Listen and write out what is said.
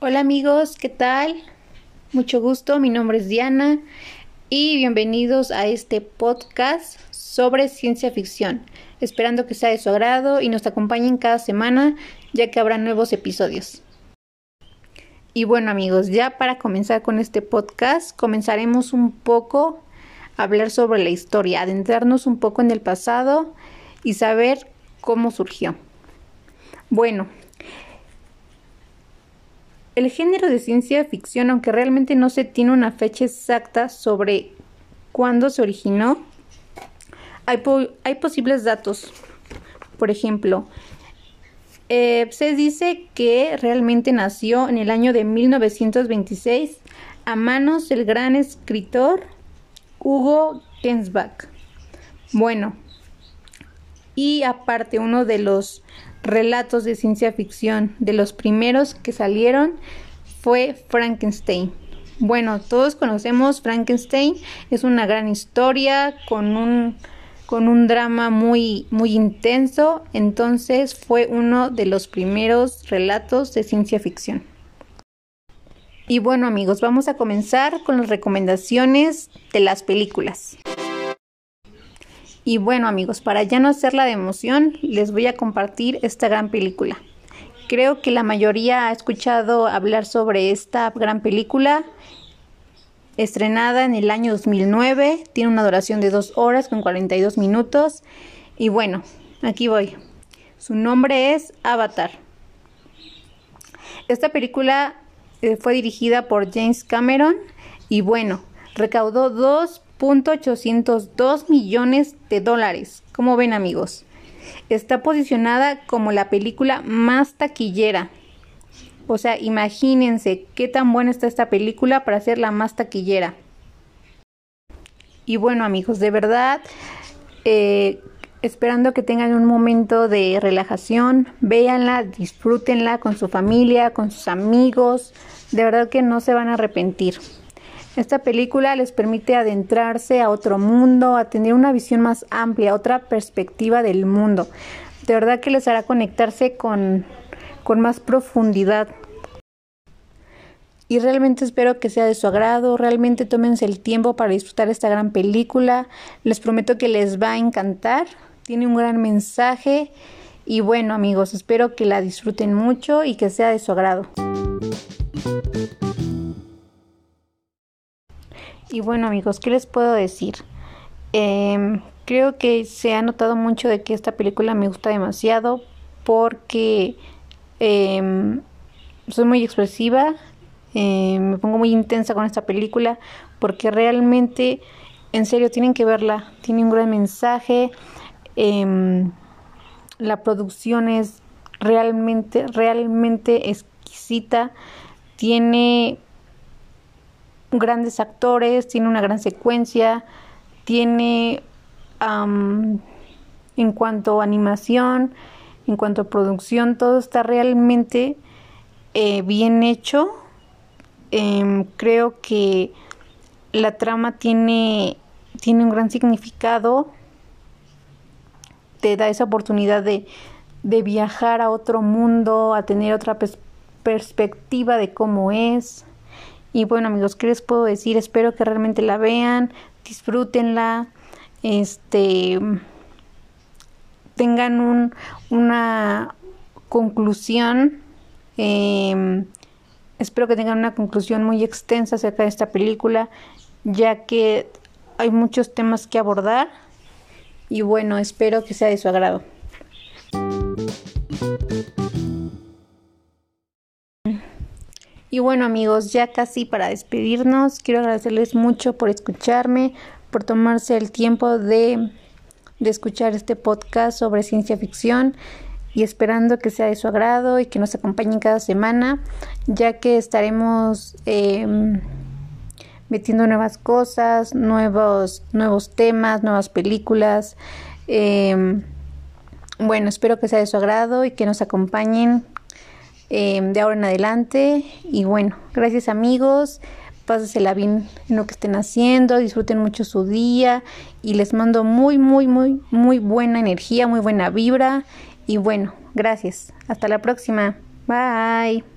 Hola amigos, ¿qué tal? Mucho gusto, mi nombre es Diana y bienvenidos a este podcast sobre ciencia ficción, esperando que sea de su agrado y nos acompañen cada semana ya que habrá nuevos episodios. Y bueno amigos, ya para comenzar con este podcast, comenzaremos un poco a hablar sobre la historia, adentrarnos un poco en el pasado y saber cómo surgió. Bueno, el género de ciencia ficción, aunque realmente no se tiene una fecha exacta sobre cuándo se originó, hay, posibles datos. Por ejemplo, eh, se dice que realmente nació en el año de 1926 a manos del gran escritor Hugo Gensbach. Bueno, y aparte uno de los relatos de ciencia ficción de los primeros que salieron fue Frankenstein. Bueno, todos conocemos Frankenstein, es una gran historia con un con un drama muy, muy intenso, entonces fue uno de los primeros relatos de ciencia ficción. Y bueno amigos, vamos a comenzar con las recomendaciones de las películas. Y bueno amigos, para ya no hacerla de emoción, les voy a compartir esta gran película. Creo que la mayoría ha escuchado hablar sobre esta gran película estrenada en el año 2009, tiene una duración de 2 horas con 42 minutos y bueno, aquí voy. Su nombre es Avatar. Esta película eh, fue dirigida por James Cameron y bueno, recaudó 2.802 millones de dólares. Como ven amigos, está posicionada como la película más taquillera o sea, imagínense qué tan buena está esta película para ser la más taquillera. Y bueno amigos, de verdad, eh, esperando que tengan un momento de relajación, véanla, disfrútenla con su familia, con sus amigos, de verdad que no se van a arrepentir. Esta película les permite adentrarse a otro mundo, a tener una visión más amplia, otra perspectiva del mundo. De verdad que les hará conectarse con con más profundidad. Y realmente espero que sea de su agrado, realmente tómense el tiempo para disfrutar esta gran película. Les prometo que les va a encantar. Tiene un gran mensaje. Y bueno amigos, espero que la disfruten mucho y que sea de su agrado. Y bueno amigos, ¿qué les puedo decir? Em, creo que se ha notado mucho de que esta película me gusta demasiado porque Em, soy muy expresiva, em, me pongo muy intensa con esta película porque realmente, en serio, tienen que verla. Tiene un gran mensaje. La producción es realmente, realmente exquisita. Tiene grandes actores, tiene una gran secuencia, tiene en cuanto a animación, en cuanto a producción, todo está realmente eh, bien hecho. Em, creo que la trama tiene, tiene un gran significado. Te da esa oportunidad de, de viajar a otro mundo, a tener otra perspectiva de cómo es. Y bueno amigos, ¿qué les puedo decir? Espero que realmente la vean, disfrútenla. Este tengan un, una conclusión. Em, espero que tengan una conclusión muy extensa acerca de esta película, ya que hay muchos temas que abordar. Y bueno, espero que sea de su agrado. Y bueno amigos, ya casi para despedirnos, quiero agradecerles mucho por escucharme, por tomarse el tiempo de de escuchar este podcast sobre ciencia ficción y esperando que sea de su agrado y que nos acompañen cada semana, ya que estaremos em, metiendo nuevas cosas, nuevos, nuevos temas, nuevas películas. Em, bueno, espero que sea de su agrado y que nos acompañen em, de ahora en adelante. Y bueno, gracias amigos pásesela bien en lo que estén haciendo, disfruten mucho su día y les mando muy, muy, muy, muy buena energía, muy buena vibra Y bueno, gracias. Hasta la próxima. Bye.